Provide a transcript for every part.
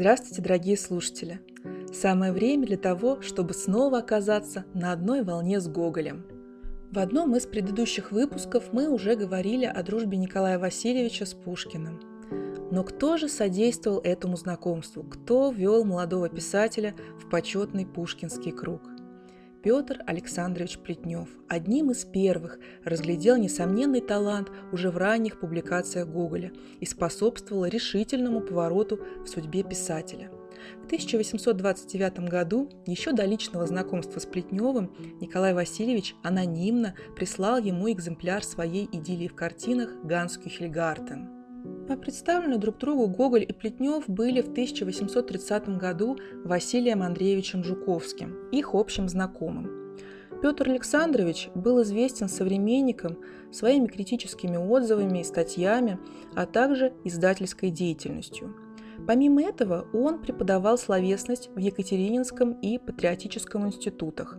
Здравствуйте, дорогие слушатели! Самое время для того, чтобы снова оказаться на одной волне с Гоголем. В одном из предыдущих выпусков мы уже говорили о дружбе Николая Васильевича с Пушкиным. Но кто же содействовал этому знакомству? Кто вел молодого писателя в почетный пушкинский круг? Петр Александрович Плетнев одним из первых разглядел несомненный талант уже в ранних публикациях Гоголя и способствовал решительному повороту в судьбе писателя. В 1829 году, еще до личного знакомства с Плетневым, Николай Васильевич анонимно прислал ему экземпляр своей идиллии в картинах «Ганс Кюхельгартен», представлены друг другу Гоголь и Плетнев были в 1830 году Василием Андреевичем Жуковским, их общим знакомым. Петр Александрович был известен современникам своими критическими отзывами и статьями, а также издательской деятельностью. Помимо этого, он преподавал словесность в Екатерининском и Патриотическом институтах,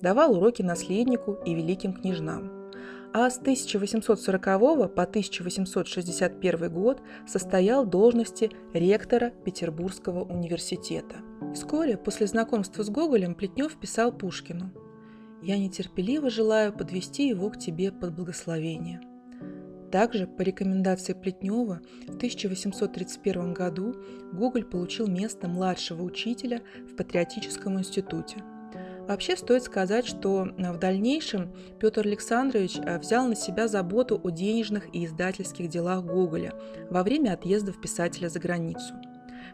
давал уроки наследнику и великим княжнам – а с 1840 по 1861 год состоял должности ректора Петербургского университета. Вскоре после знакомства с Гоголем Плетнев писал Пушкину «Я нетерпеливо желаю подвести его к тебе под благословение». Также, по рекомендации Плетнева, в 1831 году Гоголь получил место младшего учителя в Патриотическом институте – Вообще стоит сказать, что э, в дальнейшем Петр Александрович э, взял на себя заботу о денежных и издательских делах Гоголя во время отъездов писателя за границу.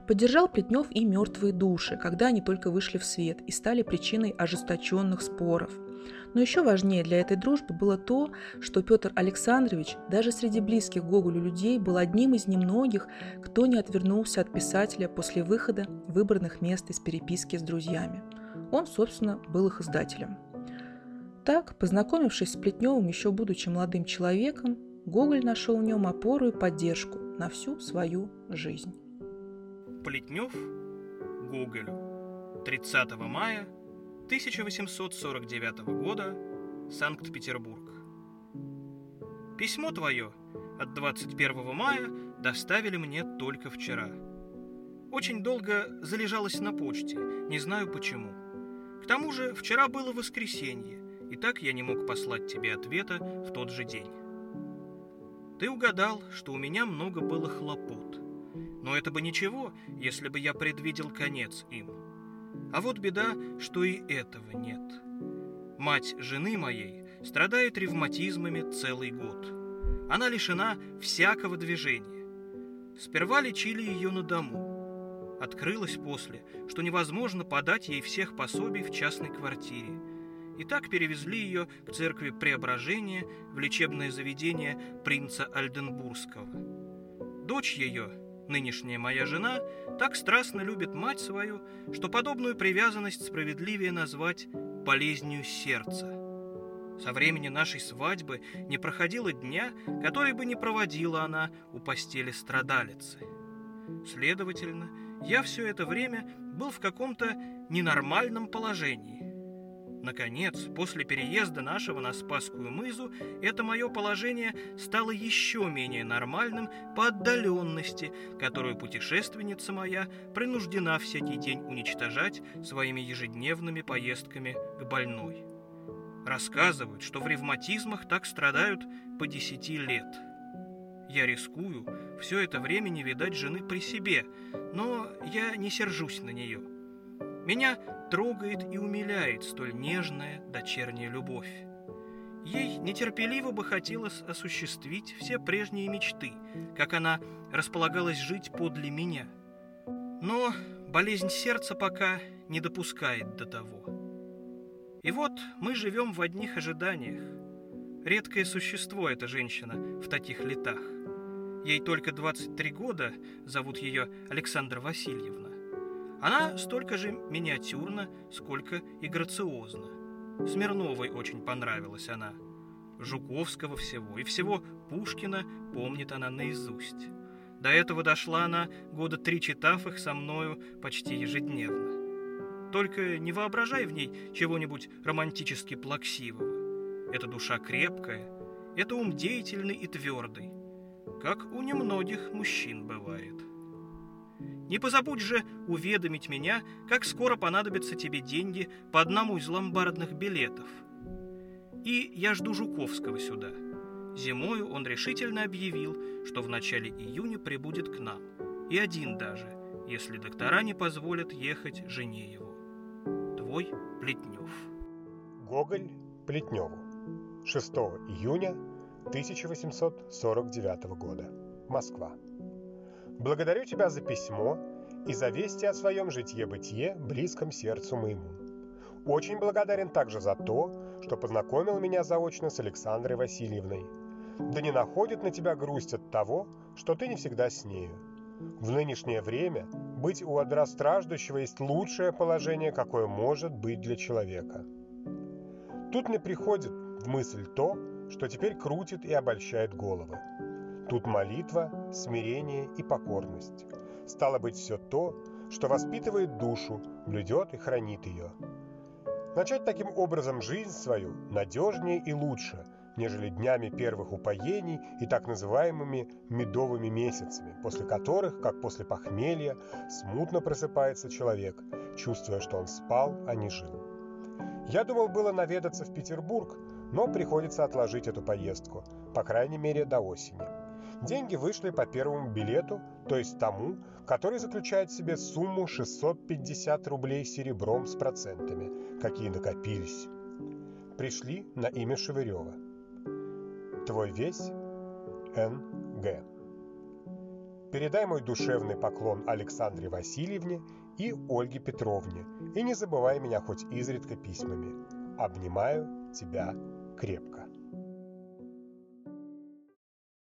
Поддержал Плетнев и «Мертвые души», когда они только вышли в свет и стали причиной ожесточенных споров. Но еще важнее для этой дружбы было то, что Петр Александрович даже среди близких Гоголю людей был одним из немногих, кто не отвернулся от писателя после выхода выбранных мест из переписки с друзьями – он, собственно, был их издателем. Так, познакомившись с Плетневым еще будучи молодым человеком, Гоголь нашел в нем опору и поддержку на всю свою жизнь. Плетнев Гоголю 30 мая 1849 года Санкт-Петербург. Письмо твое от 21 мая доставили мне только вчера. Очень долго залежалось на почте, не знаю почему – к тому же вчера было воскресенье, и так я не мог послать тебе ответа в тот же день. Ты угадал, что у меня много было хлопот. Но это бы ничего, если бы я предвидел конец им. А вот беда, что и этого нет. Мать жены моей страдает ревматизмами целый год. Она лишена всякого движения. Сперва лечили ее на дому – Открылось после, что невозможно подать ей всех пособий в частной квартире. И так перевезли ее к церкви Преображения в лечебное заведение принца Альденбургского. Дочь ее, нынешняя моя жена, так страстно любит мать свою, что подобную привязанность справедливее назвать болезнью сердца. Со времени нашей свадьбы не проходило дня, который бы не проводила она у постели страдалицы. Следовательно, я все это время был в каком-то ненормальном положении. Наконец, после переезда нашего на Спасскую мызу, это мое положение стало еще менее нормальным по отдаленности, которую путешественница моя принуждена всякий день уничтожать своими ежедневными поездками к больной. Рассказывают, что в ревматизмах так страдают по десяти лет – я рискую все это время не видать жены при себе, но я не сержусь на нее. Меня трогает и умиляет столь нежная дочерняя любовь. Ей нетерпеливо бы хотелось осуществить все прежние мечты, как она располагалась жить подле меня. Но болезнь сердца пока не допускает до того. И вот мы живем в одних ожиданиях. Редкое существо эта женщина в таких летах. Ей только 23 года, зовут ее Александра Васильевна. Она столько же миниатюрна, сколько и грациозна. Смирновой очень понравилась она. Жуковского всего и всего Пушкина помнит она наизусть. До этого дошла она, года три читав их со мною почти ежедневно. Только не воображай в ней чего-нибудь романтически плаксивого. Это душа крепкая, это ум деятельный и твердый как у немногих мужчин бывает. Не позабудь же уведомить меня, как скоро понадобятся тебе деньги по одному из ломбардных билетов. И я жду Жуковского сюда. Зимою он решительно объявил, что в начале июня прибудет к нам. И один даже, если доктора не позволят ехать жене его. Твой Плетнев. Гоголь Плетневу. 6 июня 1849 года. Москва. Благодарю тебя за письмо и за вести о своем житье-бытие, близком сердцу моему. Очень благодарен также за то, что познакомил меня заочно с Александрой Васильевной. Да не находит на тебя грусть от того, что ты не всегда с нею. В нынешнее время быть у одра страждущего есть лучшее положение, какое может быть для человека. Тут мне приходит в мысль то, что теперь крутит и обольщает головы. Тут молитва, смирение и покорность. Стало быть, все то, что воспитывает душу, блюдет и хранит ее. Начать таким образом жизнь свою надежнее и лучше, нежели днями первых упоений и так называемыми медовыми месяцами, после которых, как после похмелья, смутно просыпается человек, чувствуя, что он спал, а не жил. Я думал было наведаться в Петербург, но приходится отложить эту поездку, по крайней мере до осени. Деньги вышли по первому билету, то есть тому, который заключает в себе сумму 650 рублей серебром с процентами, какие накопились. Пришли на имя Шевырева. Твой весь Н.Г. Передай мой душевный поклон Александре Васильевне и Ольге Петровне, и не забывай меня хоть изредка письмами. Обнимаю тебя крепко.